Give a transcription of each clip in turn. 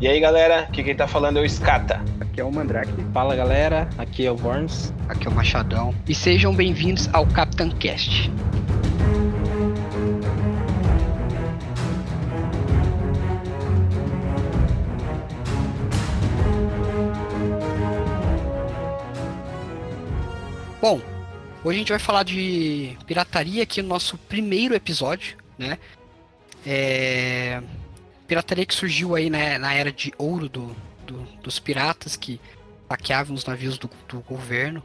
E aí galera, aqui quem tá falando é o Skata. Aqui é o Mandrake. Fala galera, aqui é o Worms. Aqui é o Machadão. E sejam bem-vindos ao Capitão Cast. Bom, hoje a gente vai falar de pirataria aqui no nosso primeiro episódio, né? É... Pirataria que surgiu aí né, na era de ouro do, do, dos piratas que saqueavam os navios do, do, governo.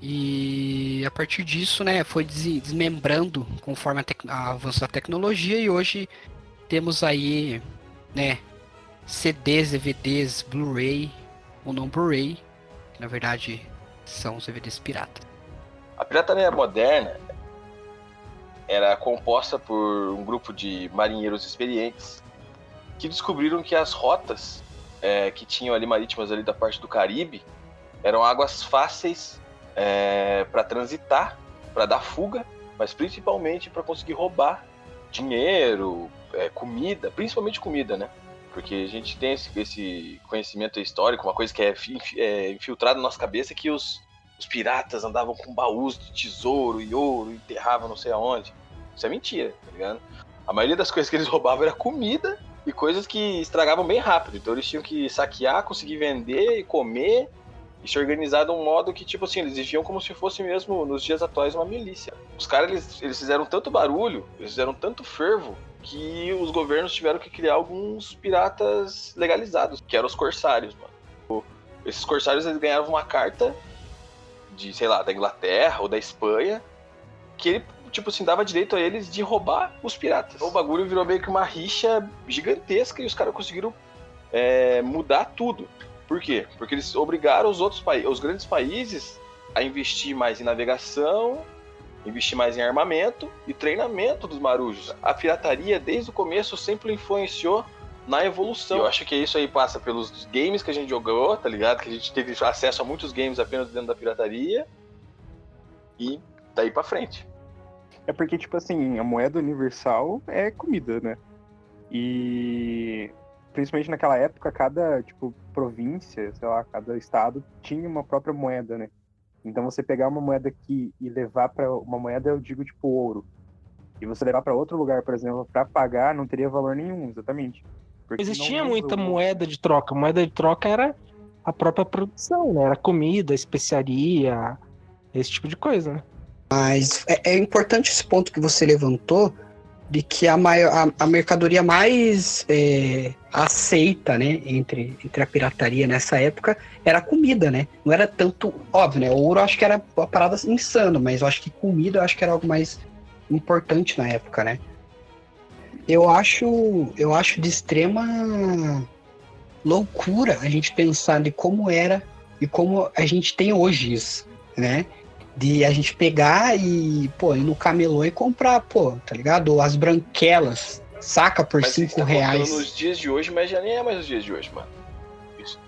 E a partir disso, né, foi desmembrando conforme a, avanço da tecnologia e hoje temos aí, né, CDs, DVDs, Blu-ray ou não Blu-ray, que na verdade são os DVDs piratas. A pirataria moderna era composta por um grupo de marinheiros experientes que descobriram que as rotas é, que tinham ali marítimas ali da parte do Caribe eram águas fáceis é, para transitar, para dar fuga, mas principalmente para conseguir roubar dinheiro, é, comida, principalmente comida, né? Porque a gente tem esse, esse conhecimento histórico, uma coisa que é, é infiltrada na nossa cabeça, que os, os piratas andavam com baús de tesouro e ouro, enterravam não sei aonde. Isso é mentira, tá ligado? A maioria das coisas que eles roubavam era comida e coisas que estragavam bem rápido. Então eles tinham que saquear, conseguir vender e comer e se organizar de um modo que, tipo assim, eles viviam como se fosse mesmo, nos dias atuais, uma milícia. Os caras, eles, eles fizeram tanto barulho, eles fizeram tanto fervo, que os governos tiveram que criar alguns piratas legalizados, que eram os corsários, mano. Esses corsários, eles ganhavam uma carta de, sei lá, da Inglaterra ou da Espanha, que ele, tipo assim, dava direito a eles de roubar os piratas. O bagulho virou meio que uma rixa gigantesca e os caras conseguiram é, mudar tudo. Por quê? Porque eles obrigaram os outros países, os grandes países a investir mais em navegação, investir mais em armamento e treinamento dos marujos. A pirataria, desde o começo, sempre influenciou na evolução. Eu acho que isso aí passa pelos games que a gente jogou, tá ligado? Que a gente teve acesso a muitos games apenas dentro da pirataria. E daí para frente. É porque, tipo assim, a moeda universal é comida, né? E principalmente naquela época, cada, tipo, província, sei lá, cada estado tinha uma própria moeda, né? Então você pegar uma moeda aqui e levar para uma moeda, eu digo tipo ouro. E você levar para outro lugar, por exemplo, para pagar, não teria valor nenhum, exatamente. Porque Existia muita moeda de troca. Moeda de troca era a própria produção, né? Era comida, especiaria, esse tipo de coisa, né? Mas é, é importante esse ponto que você levantou, de que a, maior, a, a mercadoria mais é, aceita, né, entre, entre a pirataria nessa época era comida, né? Não era tanto, óbvio, né? Ouro acho que era uma parada insana, mas eu acho que comida acho que era algo mais importante na época, né? Eu acho, eu acho de extrema loucura a gente pensar de como era e como a gente tem hoje isso, né? De a gente pegar e, pô, ir no camelô e comprar, pô, tá ligado? As branquelas, saca por 5 tá reais. nos dias de hoje, mas já nem é mais os dias de hoje, mano. Isso.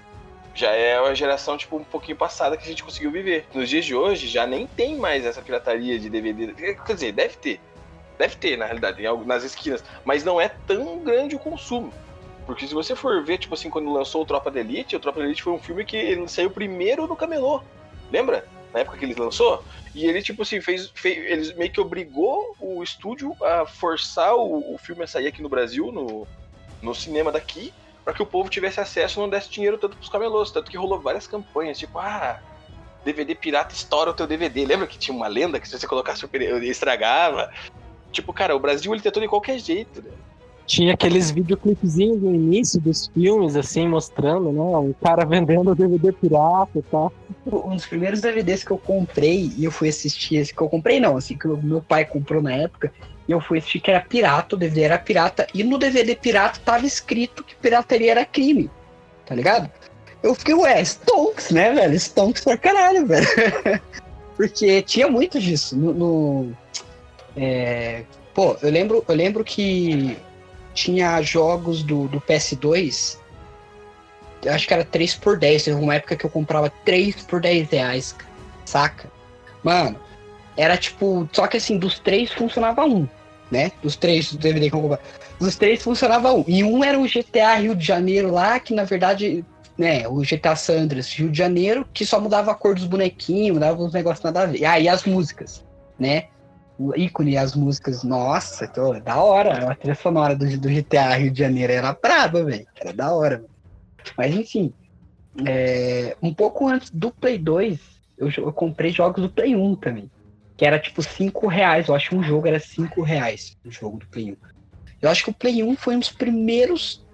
Já é uma geração, tipo, um pouquinho passada que a gente conseguiu viver. Nos dias de hoje, já nem tem mais essa pirataria de DVD. Quer dizer, deve ter. Deve ter, na realidade, nas esquinas. Mas não é tão grande o consumo. Porque se você for ver, tipo assim, quando lançou o Tropa da Elite, o Tropa da Elite foi um filme que ele saiu primeiro no camelô. Lembra? Na época que ele lançou. E ele, tipo assim, fez, fez. Ele meio que obrigou o estúdio a forçar o, o filme a sair aqui no Brasil, no, no cinema daqui, para que o povo tivesse acesso e não desse dinheiro tanto pros camelôs. Tanto que rolou várias campanhas, tipo, ah, DVD pirata estoura o teu DVD. Lembra que tinha uma lenda que se você colocasse o estragava? Tipo, cara, o Brasil ele tentou de qualquer jeito, né? Tinha aqueles videoclipezinhos no início dos filmes, assim, mostrando, né? O cara vendendo DVD pirata e tal. Um dos primeiros DVDs que eu comprei, e eu fui assistir esse que eu comprei, não, assim, que o meu pai comprou na época, e eu fui assistir que era pirata, o DVD era pirata, e no DVD pirata tava escrito que pirataria era crime, tá ligado? Eu fiquei, ué, Stonks, né, velho? Stonks pra caralho, velho. Porque tinha muito disso. No, no é, pô, eu lembro, eu lembro que tinha jogos do, do PS2, acho que era 3 por 10. Teve uma época que eu comprava 3 por 10 reais, saca? Mano, era tipo, só que assim, dos três funcionava um. né? Dos três DVD que eu comprava. Dos três funcionava um. E um era o GTA Rio de Janeiro lá, que na verdade, né, o GTA Sandras Rio de Janeiro, que só mudava a cor dos bonequinhos, mudava uns negócios nada a ver. Ah, e as músicas, né? O ícone, as músicas, nossa, tô, da hora. A trilha sonora do, do GTA Rio de Janeiro era braba, velho. Era da hora. Mas enfim, é, um pouco antes do Play 2, eu, eu, comprei jogos do Play 1 também. Que era tipo 5 reais. Eu acho que um jogo era 5 reais. O jogo do Play 1. Eu acho que o Play 1 foi um dos primeiros.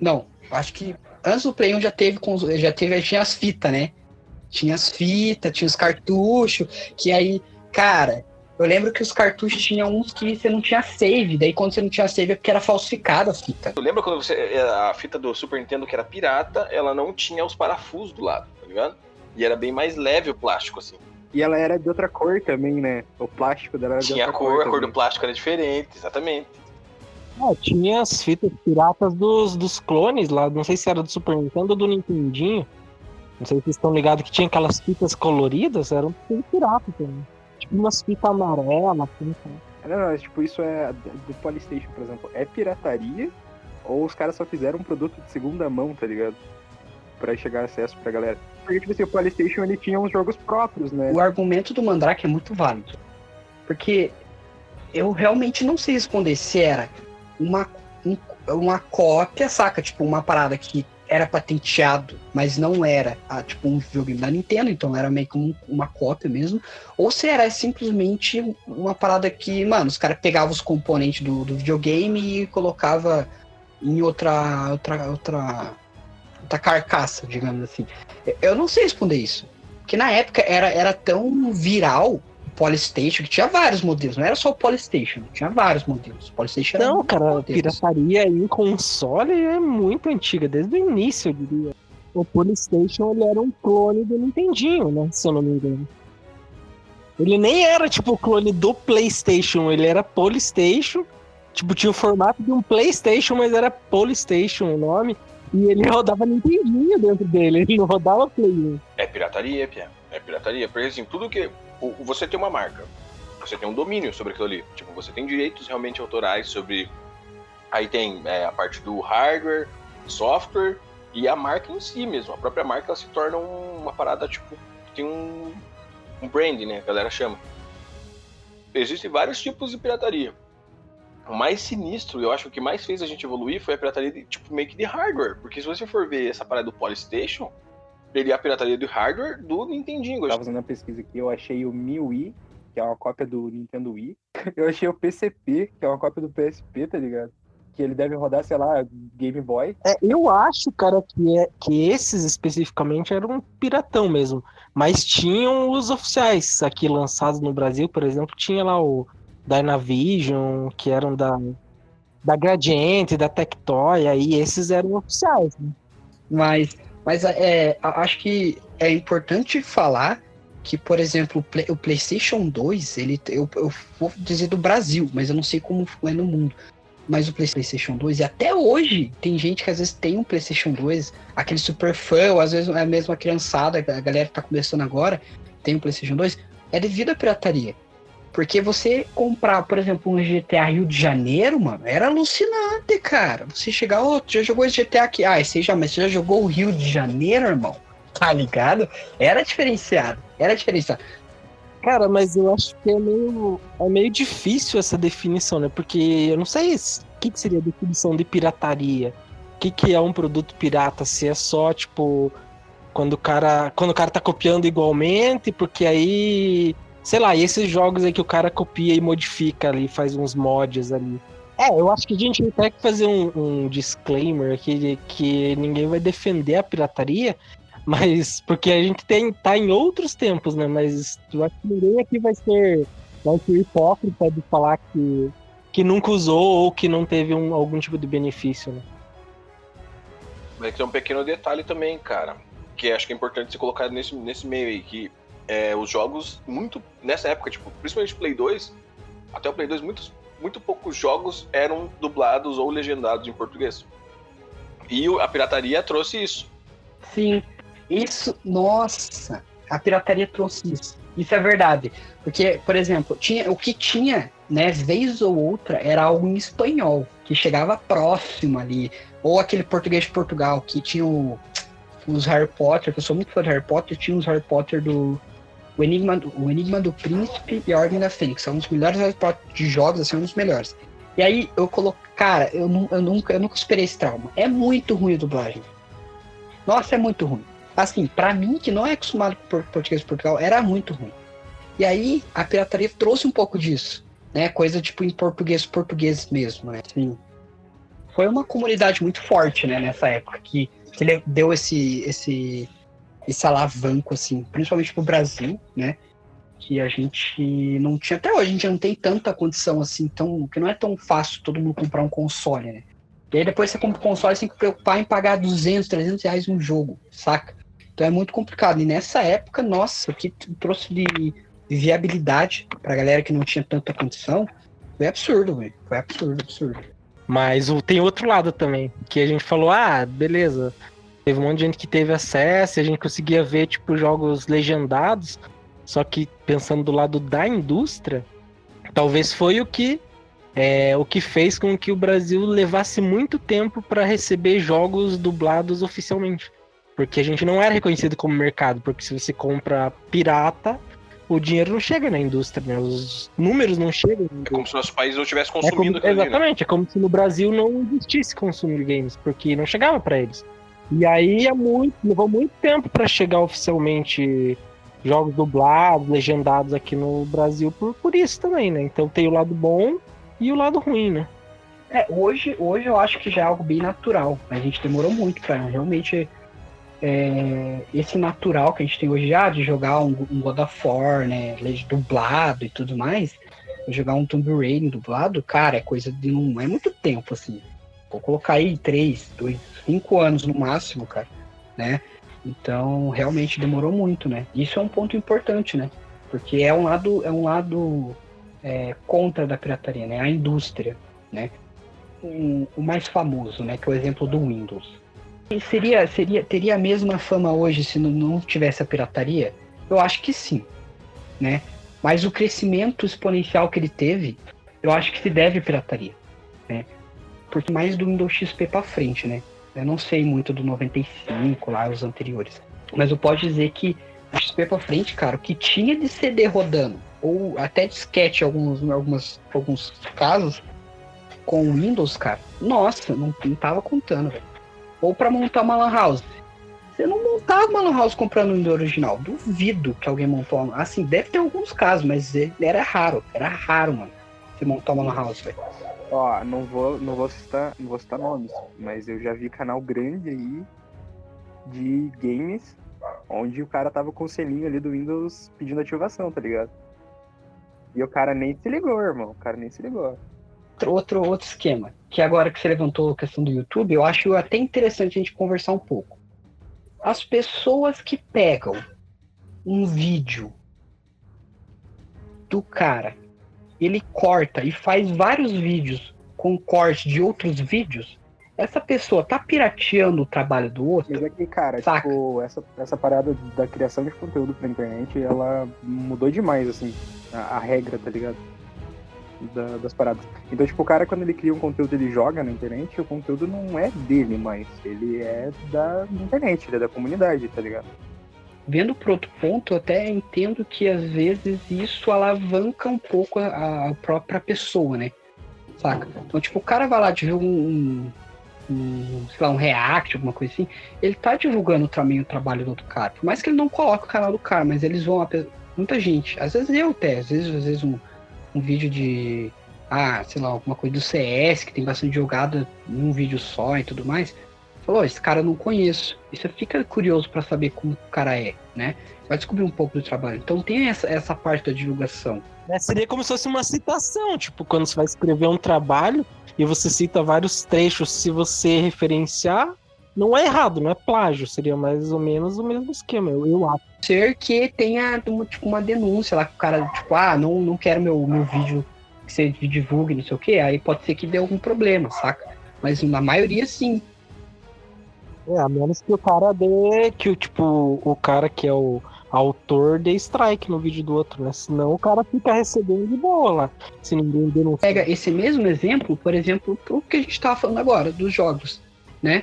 Não, acho que antes do Play 1 já teve, já teve, tinha as fitas, né? Tinha as fitas, tinha os cartuchos, que aí, cara, eu lembro que os cartuchos tinham uns que você não tinha save, daí quando você não tinha save é porque era falsificada a fita. Tu lembra quando você. A fita do Super Nintendo que era pirata, ela não tinha os parafusos do lado, tá ligado? E era bem mais leve o plástico, assim. E ela era de outra cor também, né? O plástico dela era tinha de outra cor. cor. a cor do plástico era diferente, exatamente. É, tinha as fitas piratas dos, dos clones lá, não sei se era do Super Nintendo ou do Nintendinho. Não sei se vocês estão ligados que tinha aquelas fitas coloridas, eram pirata também. Umas fitas amarelas, assim, Não, não, tipo, isso é do Polystation, por exemplo. É pirataria ou os caras só fizeram um produto de segunda mão, tá ligado? Pra chegar acesso pra galera. Porque, tipo assim, o Polystation ele tinha uns jogos próprios, né? O argumento do Mandrake é muito válido. Porque eu realmente não sei responder se era uma, um, uma cópia, saca? Tipo, uma parada que era patenteado, mas não era ah, tipo um videogame da Nintendo, então era meio que um, uma cópia mesmo, ou se era simplesmente uma parada que, mano, os caras pegavam os componentes do, do videogame e colocava em outra, outra, outra, outra carcaça, digamos assim. Eu não sei responder isso, porque na época era, era tão viral Polystation, que tinha vários modelos, não era só o Polystation, tinha vários modelos. Polystation não, cara, pirataria em console é muito antiga, desde o início, eu diria. O Polystation ele era um clone do Nintendinho, né? Se eu não me engano. Ele nem era tipo o clone do PlayStation, ele era Polystation. Tipo, tinha o formato de um PlayStation, mas era Polystation o nome. E ele rodava Nintendinho dentro dele, ele não rodava Play. É pirataria, Pia. É pirataria. Porque assim, tudo que você tem uma marca, você tem um domínio sobre aquilo ali. Tipo, você tem direitos realmente autorais sobre. Aí tem é, a parte do hardware, software e a marca em si mesmo. A própria marca se torna uma parada, tipo, tem um, um brand, né? A galera chama. Existem vários tipos de pirataria. O mais sinistro, eu acho que mais fez a gente evoluir foi a pirataria de, tipo, meio que de hardware. Porque se você for ver essa parada do Polystation, ele é a pirataria do hardware do Nintendinho. Eu tava fazendo uma pesquisa aqui, eu achei o Mi Wii, que é uma cópia do Nintendo Wii. Eu achei o PCP, que é uma cópia do PSP, tá ligado? Que ele deve rodar, sei lá, Game Boy. É, eu acho, cara, que, é, que esses especificamente eram um piratão mesmo. Mas tinham os oficiais aqui lançados no Brasil, por exemplo, tinha lá o Dynavision, que eram da, da Gradiente, da Tectoy, aí esses eram oficiais, né? Mas mas é, acho que é importante falar que, por exemplo, o PlayStation 2, ele, eu, eu, vou dizer do Brasil, mas eu não sei como é no mundo. Mas o PlayStation 2, e até hoje, tem gente que às vezes tem um PlayStation 2, aquele super fã, ou às vezes é mesmo a criançada, a galera que tá começando agora, tem um PlayStation 2, é devido à pirataria. Porque você comprar, por exemplo, um GTA Rio de Janeiro, mano, era alucinante, cara. Você chegar, ô, oh, já jogou esse GTA aqui? Ah, você já, mas você já jogou o Rio de Janeiro, irmão? Tá ligado? Era diferenciado, era diferenciado. Cara, mas eu acho que é meio, é meio difícil essa definição, né? Porque eu não sei o que, que seria a definição de pirataria. O que, que é um produto pirata? Se é só, tipo, quando o cara, quando o cara tá copiando igualmente, porque aí sei lá, esses jogos aí que o cara copia e modifica ali, faz uns mods ali. É, eu acho que a gente tem que fazer um, um disclaimer aqui que ninguém vai defender a pirataria, mas porque a gente tem, tá em outros tempos, né? Mas eu acho que ninguém aqui vai ser, vai ser hipócrita de falar que, que nunca usou ou que não teve um, algum tipo de benefício, né? Mas tem um pequeno detalhe também, cara, que acho que é importante ser colocado nesse, nesse meio aí, que é, os jogos, muito nessa época, tipo, principalmente Play 2, até o Play 2, muitos, muito poucos jogos eram dublados ou legendados em português. E a pirataria trouxe isso. Sim, isso, nossa, a pirataria trouxe isso. Isso é verdade. Porque, por exemplo, tinha, o que tinha né, vez ou outra, era algo em espanhol, que chegava próximo ali. Ou aquele português de Portugal, que tinha o, os Harry Potter, que eu sou muito fã de Harry Potter, tinha os Harry Potter do. O Enigma, do- o Enigma do Príncipe e a Ordem da Fênix. São um dos melhores de jogos, assim, um dos melhores. E aí eu coloco. Cara, eu, eu nunca, eu nunca esperei esse trauma. É muito ruim a dublagem. Nossa, é muito ruim. Assim, pra mim, que não é acostumado com por- português de Portugal, era muito ruim. E aí, a pirataria trouxe um pouco disso, né? Coisa tipo em português, português mesmo, né? Assim, foi uma comunidade muito forte, né, nessa época, que, que deu esse, esse, esse alavanco, assim, principalmente pro Brasil, né? Que a gente não tinha, até hoje, a gente não tem tanta condição, assim, tão, que não é tão fácil todo mundo comprar um console, né? E aí depois você compra o console, você tem que preocupar em pagar 200, 300 reais no jogo, saca? Então é muito complicado. E nessa época, nossa, o que trouxe de, de viabilidade pra galera que não tinha tanta condição foi absurdo, velho. Foi absurdo, absurdo. Mas o, tem outro lado também, que a gente falou, ah, beleza, teve um monte de gente que teve acesso, a gente conseguia ver, tipo, jogos legendados, só que pensando do lado da indústria, talvez foi o que é, o que fez com que o Brasil levasse muito tempo para receber jogos dublados oficialmente. Porque a gente não era reconhecido como mercado, porque se você compra pirata, o dinheiro não chega na indústria, né? Os números não chegam. É como se nosso país não estivesse é como- consumindo aquilo ali, né? exatamente, é como se no Brasil não existisse consumo de games, porque não chegava pra eles. E aí é muito, levou muito tempo pra chegar oficialmente jogos dublados, legendados aqui no Brasil por, por isso também, né? Então tem o lado bom e o lado ruim, né? É, hoje, hoje eu acho que já é algo bem natural. A gente demorou muito pra realmente. é, esse natural que a gente tem hoje já de jogar um, um God of War, né? Dublado e tudo mais. Jogar um Tomb Raider dublado, cara, é coisa de não é muito tempo, assim. Vou colocar aí três, dois, cinco anos no máximo, cara, né? Então, realmente demorou muito, né? Isso é um ponto importante, né? Porque é um lado, é um lado é, contra da pirataria, né? A indústria, né? um- o mais famoso, né, que é o exemplo do Windows. E seria, seria, teria a mesma fama hoje se não, não tivesse a pirataria? Eu acho que sim, né? Mas o crescimento exponencial que ele teve, eu acho que se deve à pirataria, né? Porque mais do Windows XP para frente, né? Eu não sei muito do 95 lá, os anteriores. Mas eu posso dizer que o XP para frente, cara, o que tinha de CD rodando, ou até disquete em alguns, em algumas, alguns casos, com o Windows, cara, nossa, não, não tava contando, velho. Ou pra montar uma lan house. Você não montava uma lan house comprando o Windows original. Duvido que alguém montou uma... Assim, deve ter alguns casos, mas é- era raro. Era raro, mano. Você montar uma lan house, velho. Ó, não vou, não vou citar, não vou citar nomes, mas eu já vi canal grande aí de games onde o cara tava com o selinho ali do Windows pedindo ativação, tá ligado? E o cara nem se ligou, irmão. O cara nem se ligou. Outro, outro, outro esquema. Que agora que você levantou a questão do YouTube, eu acho até interessante a gente conversar um pouco. As pessoas que pegam um vídeo do cara, ele corta e faz vários vídeos com corte de outros vídeos, essa pessoa tá pirateando o trabalho do outro? Mas é que, cara, Saca. tipo, essa, essa parada da criação de conteúdo pra internet, ela mudou demais, assim, a, a regra, tá ligado? Da- das paradas. Então, tipo, o cara, quando ele cria um conteúdo, ele joga na internet, o conteúdo não é dele mais. Ele é da internet, ele é da comunidade, tá ligado? Vendo por outro ponto, até entendo que às vezes isso alavanca um pouco a, a própria pessoa, né? Saca? Então, tipo, o cara vai lá ver um, um, um, sei lá, um react, alguma coisa assim, ele tá divulgando também o trabalho do outro cara. Por mais que ele não coloque o canal do cara, mas eles vão. Muita gente, às vezes eu até, às vezes, às vezes um, um vídeo de. Ah, sei lá, alguma coisa do CS, que tem bastante jogada num vídeo só e tudo mais. Falou, esse cara eu não conheço. E você fica curioso pra saber como o cara é, né? Vai descobrir um pouco do trabalho. Então tem essa, essa parte da divulgação. Né, Seria como se fosse uma citação, tipo, quando você vai escrever um trabalho e você cita vários trechos, se você referenciar, não é errado, não é plágio, seria mais ou menos o mesmo esquema, eu, eu acho. Ser que tenha uma, tipo, uma denúncia lá que o cara, tipo, ah, não, não quero meu, meu vídeo que você divulgue, não sei o quê. Aí pode ser que dê algum problema, saca? Mas na maioria sim. É, a menos que o cara dê, que o tipo, o cara que é o autor dê strike no vídeo do outro, né? Senão o cara fica recebendo de boa lá. Se ninguém denuncia. Pega esse mesmo exemplo, por exemplo, o que a gente estava falando agora, dos jogos, né?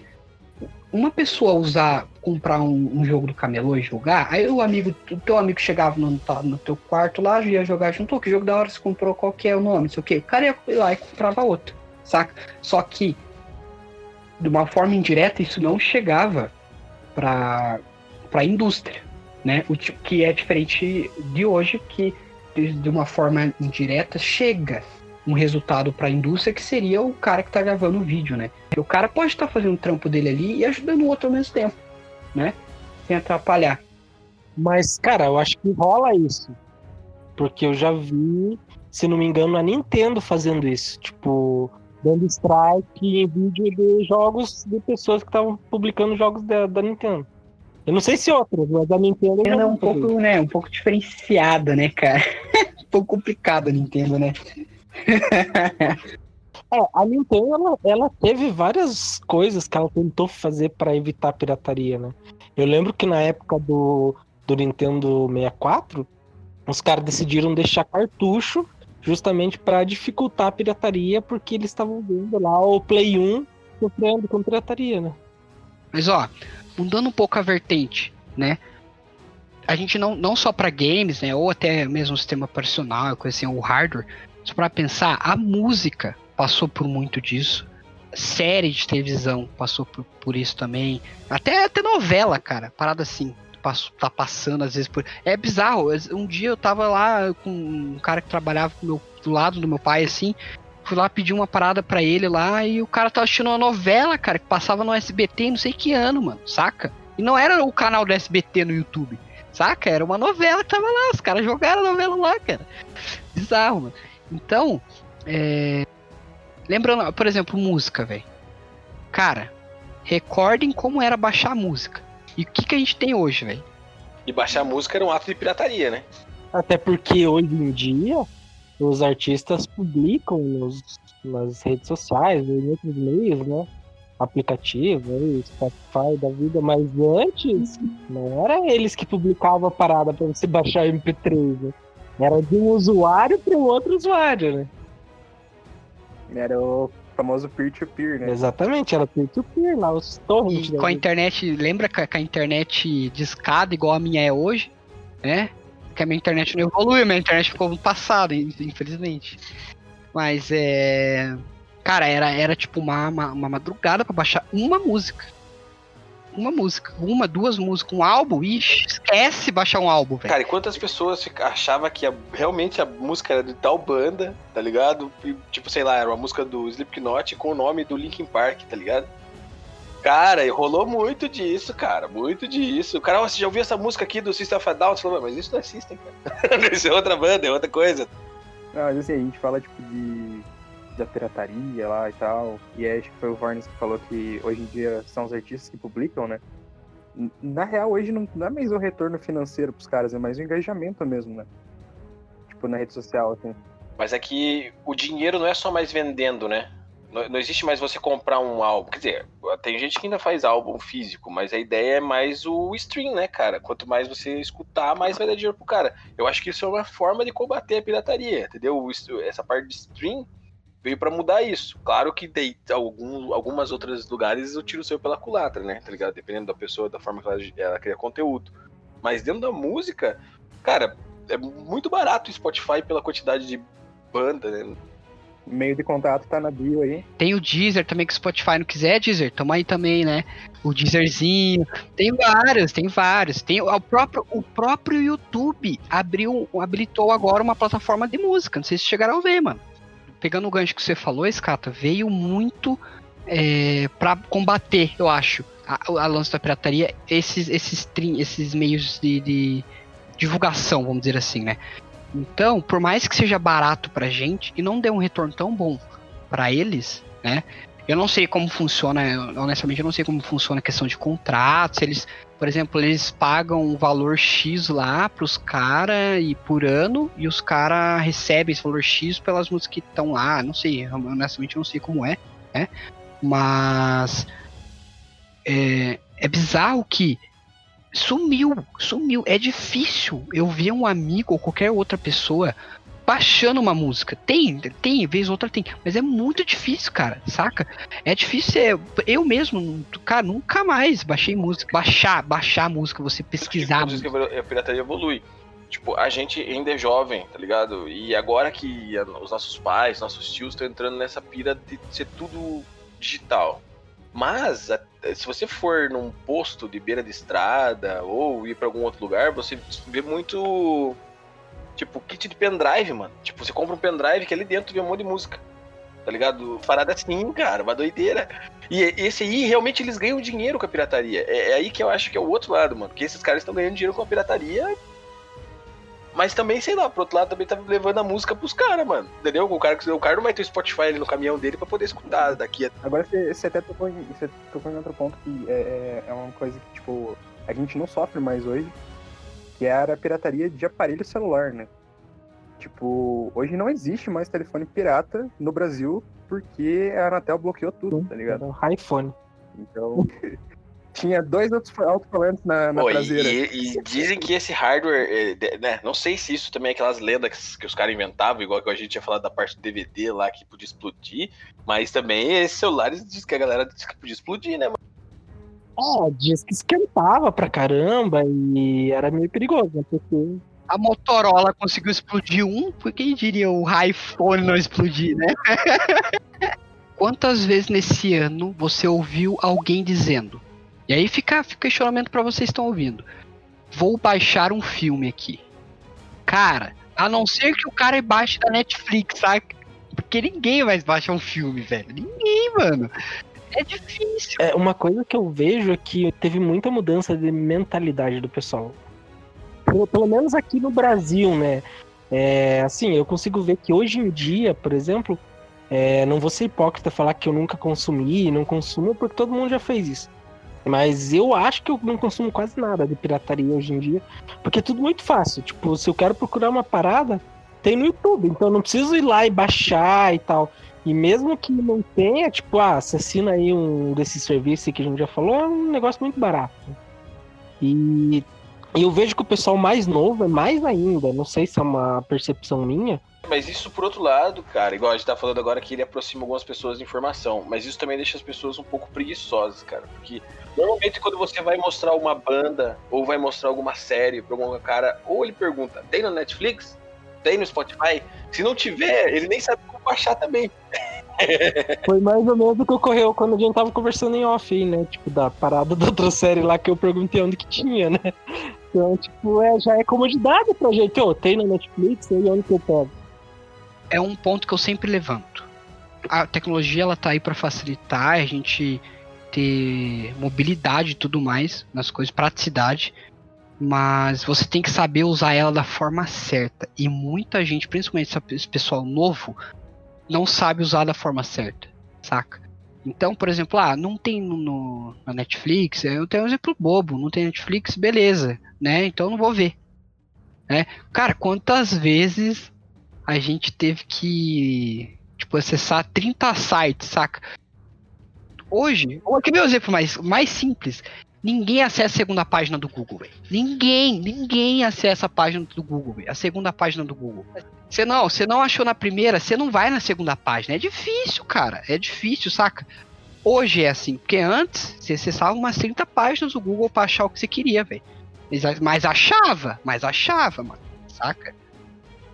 Uma pessoa usar, comprar um, um jogo do camelô e jogar, aí o amigo, o teu amigo chegava no, no teu quarto lá, ia jogar junto, que jogo da hora você comprou, qual que é o nome, não sei o quê. O cara ia lá e comprava outro, saca? Só que, de uma forma indireta, isso não chegava para a indústria, né? O que é diferente de hoje, que de uma forma indireta chega um resultado para a indústria que seria o cara que está gravando o vídeo, né? O cara pode estar tá fazendo o trampo dele ali e ajudando o outro ao mesmo tempo, né? Sem atrapalhar. Mas, cara, eu acho que rola isso. Porque eu já vi, se não me engano, a Nintendo fazendo isso. Tipo, dando strike em vídeo de jogos de pessoas que estavam publicando jogos da, da, Nintendo. Eu não sei se outras, mas a Nintendo. é um pouco, né, um pouco diferenciada, né, cara? um pouco complicada a Nintendo, né? é, a Nintendo ela, ela, teve várias coisas que ela tentou fazer para evitar a pirataria, né? Eu lembro que na época do, do Nintendo 64, os caras decidiram deixar cartucho justamente para dificultar a pirataria, porque eles estavam vendo lá o Play 1 sofrendo com pirataria, né? Mas ó, mudando um pouco a vertente, né? A gente não, não só para games, né, ou até mesmo sistema operacional, coisa assim, o hardware, para pensar, a música passou por muito disso. Série de televisão passou por, por isso também. Até, até novela, cara. Parada assim. Tá passando às vezes por. É bizarro. Um dia eu tava lá com um cara que trabalhava meu, do lado do meu pai, assim. Fui lá pedir uma parada para ele lá e o cara tava assistindo uma novela, cara, que passava no SBT não sei que ano, mano, saca? E não era o canal do SBT no YouTube, saca? Era uma novela que tava lá, os caras jogaram a novela lá, cara. Bizarro, mano. Então, é... lembrando, por exemplo, música, velho. Cara, recordem como era baixar música. E o que, que a gente tem hoje, velho? E baixar música era um ato de pirataria, né? Até porque hoje em dia os artistas publicam nos, nas redes sociais, em outros meios, né? Aplicativo, aí, Spotify da vida, mas antes não era eles que publicavam a parada para você baixar MP3, né? Era de um usuário para o outro usuário, né? Era o famoso peer-to-peer, -peer, né? Exatamente, era peer-to-peer -peer, lá, os torrents. E com a internet, lembra que a internet de escada igual a minha é hoje, né? Que a minha internet não evoluiu, a minha internet ficou no passado, infelizmente. Mas é. Cara, era, era tipo uma, uma, uma madrugada para baixar uma música uma música. Uma, duas músicas, um álbum, ixi, esquece baixar um álbum, velho. Cara, e quantas pessoas achavam que a, realmente a música era de tal banda, tá ligado? E, tipo, sei lá, era uma música do Slipknot com o nome do Linkin Park, tá ligado? Cara, rolou muito disso, cara. Muito disso. O cara, você já ouviu essa música aqui do System of a Down? Você falou, mas isso não é System, cara. isso é outra banda, é outra coisa. Não, mas assim, a gente fala, tipo, de da pirataria lá e tal. E acho que foi o Varnes que falou que hoje em dia são os artistas que publicam, né? Na real, hoje não, não é mais o retorno financeiro pros caras, é mais o engajamento mesmo, né? Tipo, na rede social, assim. Mas é que o dinheiro não é só mais vendendo, né? Não, não, existe mais você comprar um álbum. Quer dizer, tem gente que ainda faz álbum físico, mas a ideia é mais o stream, né, cara? Quanto mais você escutar, mais vai dar dinheiro pro cara. Eu acho que isso é uma forma de combater a pirataria, entendeu? Essa parte de stream veio para mudar isso. Claro que tem algum, algumas outras lugares o tiro saiu pela culatra, né? Tá ligado? Dependendo da pessoa, da forma que ela, ela cria conteúdo. Mas dentro da música, cara, é muito barato o Spotify pela quantidade de banda, né? meio de contato tá na bio aí. Tem o Deezer também, que o Spotify não quiser, Deezer, toma aí também, né? O Deezerzinho. Tem vários, tem vários. Tem o próprio, o próprio YouTube abriu, habilitou agora uma plataforma de música. Não sei se chegaram a ver, mano pegando o gancho que você falou, Escata, veio muito é, para combater, eu acho, a, a lance da pirataria, esses, esses, esses meios de, de divulgação, vamos dizer assim, né? Então, por mais que seja barato pra gente e não dê um retorno tão bom para eles, né? Eu não sei como funciona, honestamente, eu não sei como funciona a questão de contratos. Eles, por exemplo, eles pagam um valor X lá pros caras e por ano, e os caras recebem esse valor X pelas músicas que estão lá. Não sei, honestamente, eu não sei como é, né? Mas é, é bizarro que sumiu, sumiu. É difícil eu ver um amigo ou qualquer outra pessoa baixando uma música. Tem, tem, vez ou outra tem, mas é muito difícil, cara, saca? É difícil, é, eu mesmo, cara, nunca mais baixei música. Baixar, baixar música, você pesquisar. Tipo, a pirataria evolui. Tipo, a gente ainda é jovem, tá ligado? E agora que os nossos pais, nossos tios estão entrando nessa pira de ser tudo digital. Mas, se você for num posto de beira de estrada ou ir para algum outro lugar, você vê muito Tipo, kit de pendrive, mano. Tipo, você compra um pendrive que ali dentro vem um monte de música. Tá ligado? Parada assim, cara, uma doideira. E esse aí, realmente, eles ganham dinheiro com a pirataria. É, é aí que eu acho que é o outro lado, mano. Porque esses caras estão ganhando dinheiro com a pirataria. Mas também, sei lá, pro outro lado também tá levando a música pros caras, mano. Entendeu? O cara, o cara não vai ter o Spotify ali no caminhão dele pra poder escutar daqui a... Agora você, até tocou em, tocou em outro ponto que é, é, é uma coisa que, tipo, a gente não sofre mais hoje que era a pirataria de aparelho celular, né? Tipo, hoje não existe mais telefone pirata no Brasil porque a Anatel bloqueou tudo, tá ligado? Era iPhone. Então, tinha dois outros alto-falantes na, na Pô, traseira. E, e, dizem que esse hardware, é, né, não sei se isso também é aquelas lendas que os caras inventavam, igual que a gente tinha falado da parte do DVD lá que podia explodir, mas também esses celulares diz que a galera diz que podia explodir, né, mano? É, diz que esquentava pra caramba e era meio perigoso, né? Porque a Motorola conseguiu explodir um, por quem diria o iPhone não explodir, né? Quantas vezes nesse ano você ouviu alguém dizendo? E aí fica, fica questionamento para vocês que estão ouvindo. Vou baixar um filme aqui. Cara, a não ser que o cara baixe da Netflix, sabe? Porque ninguém vai baixar um filme, velho. Ninguém, mano. É difícil. É, uma coisa que eu vejo é que teve muita mudança de mentalidade do pessoal. Pelo, pelo menos aqui no Brasil, né? É, assim, eu consigo ver que hoje em dia, por exemplo, é, não vou ser hipócrita falar que eu nunca consumi, não consumo, porque todo mundo já fez isso. Mas eu acho que eu não consumo quase nada de pirataria hoje em dia, porque é tudo muito fácil. Tipo, se eu quero procurar uma parada, tem no YouTube, então eu não preciso ir lá e baixar e tal. E mesmo que não tenha, tipo, ah, você assina aí um desses serviços que a gente já falou, é um negócio muito barato. E eu vejo que o pessoal mais novo é mais ainda, não sei se é uma percepção minha. Mas isso, por outro lado, cara, igual a gente tá falando agora que ele aproxima algumas pessoas de informação, mas isso também deixa as pessoas um pouco preguiçosas, cara, porque normalmente quando você vai mostrar uma banda ou vai mostrar alguma série pra algum cara, ou ele pergunta, tem no Netflix? Tem no Spotify? Se não tiver, ele nem sabe como baixar também. Foi mais ou menos o que ocorreu quando a gente tava conversando em off aí, né? Tipo, da parada da outra série lá que eu perguntei onde que tinha, né? Então, tipo, é, já é comodidade pra gente. Ô, oh, tem na Netflix, aí onde que eu pego? É um ponto que eu sempre levanto. A tecnologia, ela tá aí para facilitar a gente ter mobilidade e tudo mais nas coisas, praticidade, mas você tem que saber usar ela da forma certa. E muita gente, principalmente esse pessoal novo, não sabe usar da forma certa, saca? Então, por exemplo, ah, não tem no, no, na Netflix, eu tenho um exemplo bobo, não tem Netflix, beleza, né? Então não vou ver. Né? Cara, quantas vezes a gente teve que tipo, acessar 30 sites, saca? Hoje, aqui meu exemplo mais, mais simples. Ninguém acessa a segunda página do Google, véio. Ninguém, ninguém acessa a página do Google, véio. a segunda página do Google. Você não, você não achou na primeira, você não vai na segunda página. É difícil, cara. É difícil, saca? Hoje é assim, porque antes você acessava umas 30 páginas do Google pra achar o que você queria, velho. Mas achava, mas achava, mano. Saca?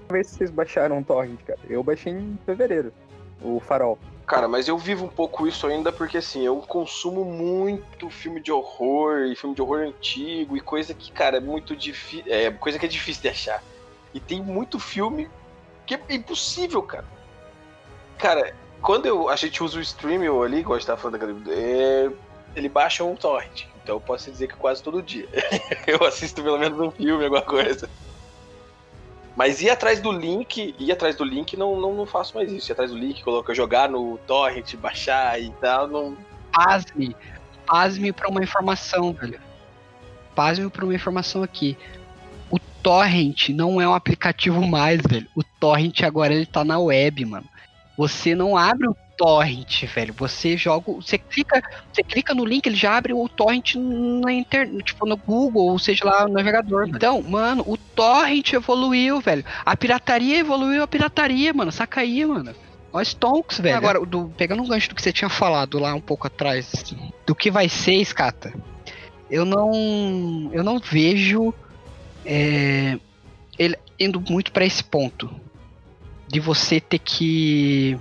Ver se vocês baixaram um torrent, cara. Eu baixei em fevereiro, o Farol. Cara, mas eu vivo um pouco isso ainda porque, assim, eu consumo muito filme de horror e filme de horror antigo e coisa que, cara, é muito difícil. É coisa que é difícil de achar. E tem muito filme que é impossível, cara. Cara, quando eu, a gente usa o Streamio ali, igual a gente tava falando, é, ele baixa um torrent. Então eu posso dizer que quase todo dia. eu assisto pelo menos um filme, alguma coisa. Mas ir atrás do link, ir atrás do link, não, não, não faço mais isso. Ir atrás do link, colocar, jogar no torrent, baixar e tal, não. Pasme. Pasme pra uma informação, velho. Pasme pra uma informação aqui. O torrent não é um aplicativo mais, velho. O torrent agora ele tá na web, mano. Você não abre o torrent, velho. Você joga, você clica, você clica no link, ele já abre o torrent na internet, tipo no Google, ou seja lá no navegador. Então, mano, o torrent evoluiu, velho. A pirataria evoluiu, a pirataria, mano. Saca aí, mano. Ó, Stonks, velho. Agora, do, pegando um gancho do que você tinha falado lá um pouco atrás, do que vai ser, Escata, eu não, eu não vejo é, ele indo muito para esse ponto de você ter que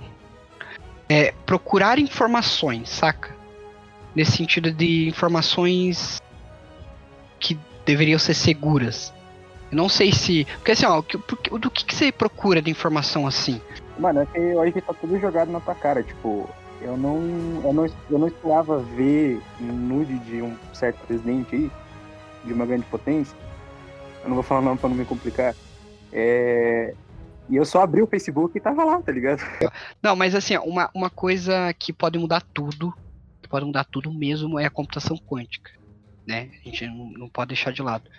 é, procurar informações, saca? Nesse sentido de informações que deveriam ser seguras. Eu não sei se. Porque assim, ó, do que, que você procura de informação assim? Mano, é que hoje tá tudo jogado na tua cara, tipo, eu não, eu não, eu não esperava ver um nude de um certo presidente aí, de uma grande potência. Eu não vou falar nome pra não me complicar. É, e eu só abri o Facebook e tava lá, tá ligado? Não, mas assim, uma, uma coisa que pode mudar tudo, que pode mudar tudo mesmo, é a computação quântica. Né? A gente não, não pode deixar de lado.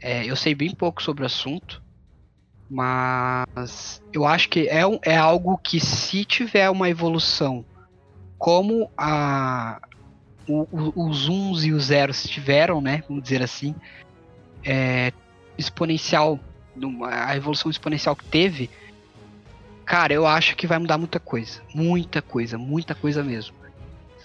É, eu sei bem pouco sobre o assunto, mas eu acho que é, é algo que se tiver uma evolução como a, o, o, os uns e os zeros tiveram, né? Vamos dizer assim, é, exponencial a evolução exponencial que teve, cara, eu acho que vai mudar muita coisa. Muita coisa, muita coisa mesmo.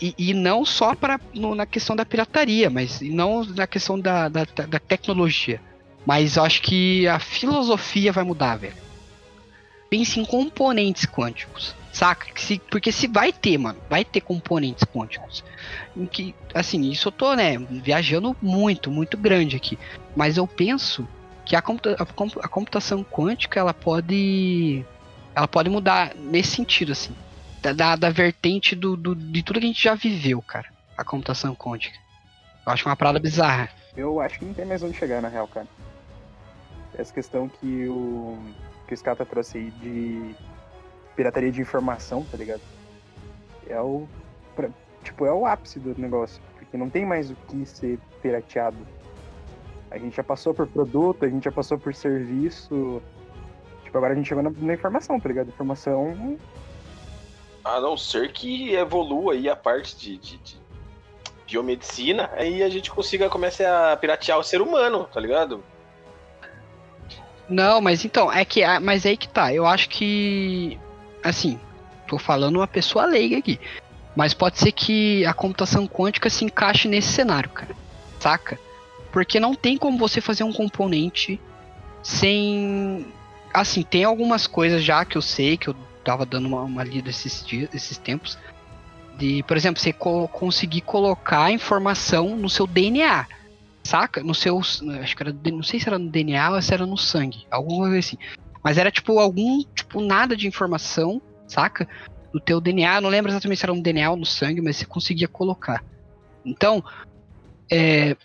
E, e não só para na questão da pirataria, mas não na questão da, da, da tecnologia. Mas eu acho que a filosofia vai mudar, velho. Pense em componentes quânticos, saca? Porque se vai ter, mano, vai ter componentes quânticos. Em que, assim, isso eu tô, né, viajando muito, muito grande aqui. Mas eu penso que a, computa a, computação quântica ela pode ela pode mudar nesse sentido assim da, da vertente do, do, de tudo que a gente já viveu cara a computação quântica. Eu acho uma parada bizarra. Eu acho que não tem mais onde chegar na real cara. Essa questão que o que o Scata trouxe aí de pirataria de informação tá ligado? É o tipo é o ápice do negócio porque não tem mais o que ser pirateado a gente já passou por produto, a gente já passou por serviço. Tipo, agora a gente chegou na, na informação, tá ligado? Informação. A não ser que evolua aí a parte de, de, de biomedicina, aí a gente consiga começar a piratear o ser humano, tá ligado? Não, mas então, é que. Mas é aí que tá. Eu acho que. Assim, tô falando uma pessoa leiga aqui. Mas pode ser que a computação quântica se encaixe nesse cenário, cara. Saca? Porque não tem como você fazer um componente sem. Assim, tem algumas coisas já que eu sei, que eu tava dando uma, uma lida esses, dias, esses tempos. De, por exemplo, você co conseguir colocar informação no seu DNA. Saca? No seu. Acho que era. Não sei se era no DNA ou se era no sangue. Alguma coisa assim. Mas era tipo algum. Tipo, nada de informação, saca? No teu DNA. Não lembro exatamente se era no DNA ou no sangue, mas você conseguia colocar. Então. É,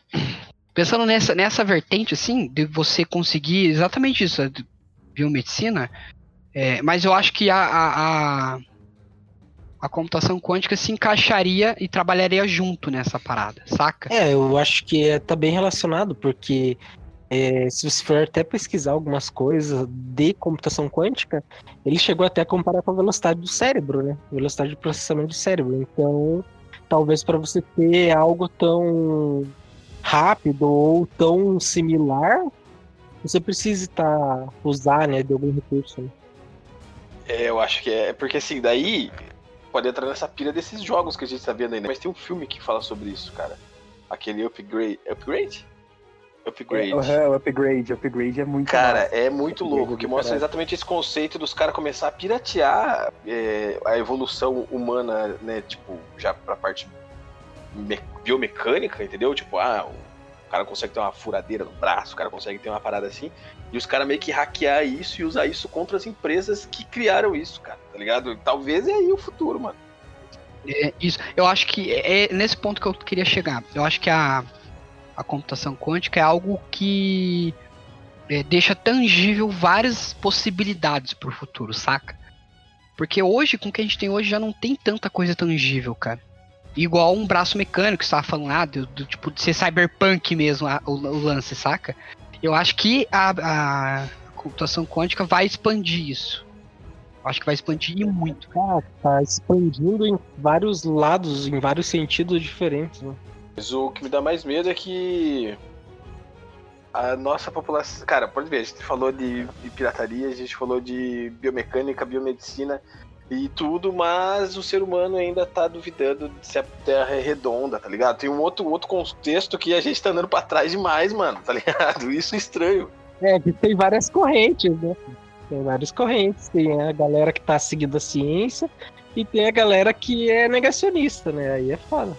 pensando nessa, nessa vertente, assim, de você conseguir exatamente isso, biomedicina, é, mas eu acho que a, a, a, a, computação quântica se encaixaria e trabalharia junto nessa parada, saca? É, eu acho que é, tá bem relacionado, porque é, se você for até pesquisar algumas coisas de computação quântica, ele chegou até a comparar com a velocidade do cérebro, né? Velocidade de processamento do cérebro. Então, talvez para você ter algo tão rápido ou tão similar, você precisa estar tá, usar, né, de algum recurso. Né? É, eu acho que é porque assim, daí pode entrar nessa pilha desses jogos que a gente tá vendo aí, né? Mas tem um filme que fala sobre isso, cara. Aquele Upgrade. Upgrade? Upgrade. É, o Upgrade, Upgrade é muito Cara, massa. é muito louco, que mostra exatamente esse conceito dos caras começar a piratear é, a evolução humana, né? Tipo, já pra parte biomecânica, entendeu? Tipo, ah, o cara consegue ter uma furadeira no braço, o cara consegue ter uma parada assim, e os caras meio que hackear isso e usar isso contra as empresas que criaram isso, cara, tá ligado? Talvez é aí o futuro, mano. É, isso, eu acho que é, é nesse ponto que eu queria chegar. Eu acho que a, a computação quântica é algo que é, deixa tangível várias possibilidades pro futuro, saca? Porque hoje, com o que a gente tem hoje, já não tem tanta coisa tangível, cara. Igual um braço mecânico, você tava falando lá, do, do tipo de ser cyberpunk mesmo, a, o, o, lance, saca? Eu acho que a, a, computação quântica vai expandir isso. Acho que vai expandir muito. Ah, tá expandindo em vários lados, em vários sentidos diferentes. Né? Mas o que me dá mais medo é que a nossa população. Cara, pode ver, a gente falou de, de pirataria, a gente falou de biomecânica, biomedicina e tudo, mas o ser humano ainda tá duvidando de se a Terra é redonda, tá ligado? Tem um outro, outro contexto que a gente tá andando pra trás demais, mano, tá ligado? Isso é estranho. É, tem várias correntes, né? Tem várias correntes. Tem a galera que tá seguindo a ciência e tem a galera que é negacionista, né? Aí é foda.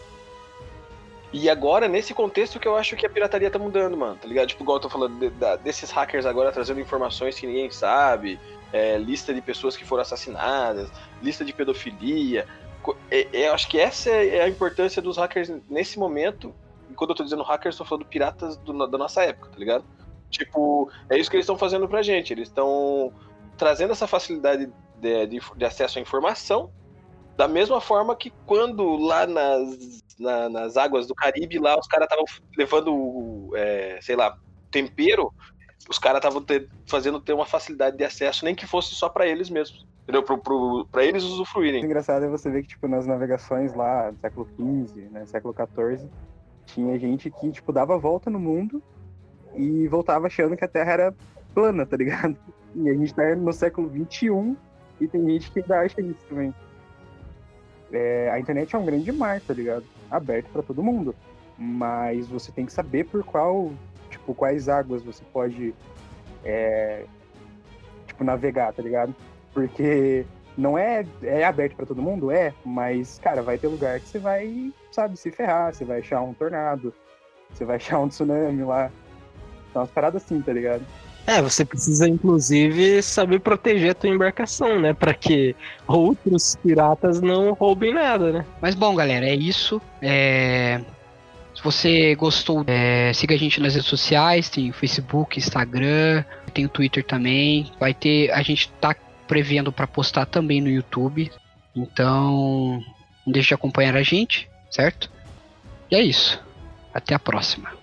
E agora, nesse contexto que eu acho que a pirataria tá mudando, mano, tá ligado? Tipo, igual eu tô falando de, de, desses hackers agora trazendo informações que ninguém sabe, é, lista de pessoas que foram assassinadas, lista de pedofilia. É, é, eu acho que essa é a importância dos hackers nesse momento. E quando eu tô dizendo hackers, tô falando piratas do, da nossa época, tá ligado? Tipo, é isso que eles estão fazendo pra gente. Eles estão trazendo essa facilidade de, de, de, acesso à informação, da mesma forma que quando lá nas, na, nas águas do Caribe, lá os caras estavam levando, é, sei lá, tempero, os caras estavam fazendo ter uma facilidade de acesso, nem que fosse só para eles mesmos. Entendeu? Pro, pro, pra eles usufruírem. O engraçado é você ver que, tipo, nas navegações lá, do século XV, né, século XIV, tinha gente que, tipo, dava volta no mundo e voltava achando que a Terra era plana, tá ligado? E a gente tá no século XXI e tem gente que ainda acha isso também. É, a internet é um grande mar, tá ligado? Aberto para todo mundo. Mas você tem que saber por qual, tipo, quais águas você pode, é, tipo, navegar, tá ligado? Porque não é, é aberto para todo mundo, é, mas, cara, vai ter lugar que você vai, sabe, se ferrar, você vai achar um tornado, você vai achar um tsunami lá. Então, umas paradas assim, tá ligado? É, você precisa inclusive saber proteger a tua embarcação, né? Para que outros piratas não roubem nada, né? Mas bom, galera, é isso. É... Se você gostou, é... siga a gente nas redes sociais, tem Facebook, Instagram, tem o Twitter também. Vai ter, a gente tá prevendo para postar também no YouTube. Então, não deixe de acompanhar a gente, certo? E é isso. Até a próxima.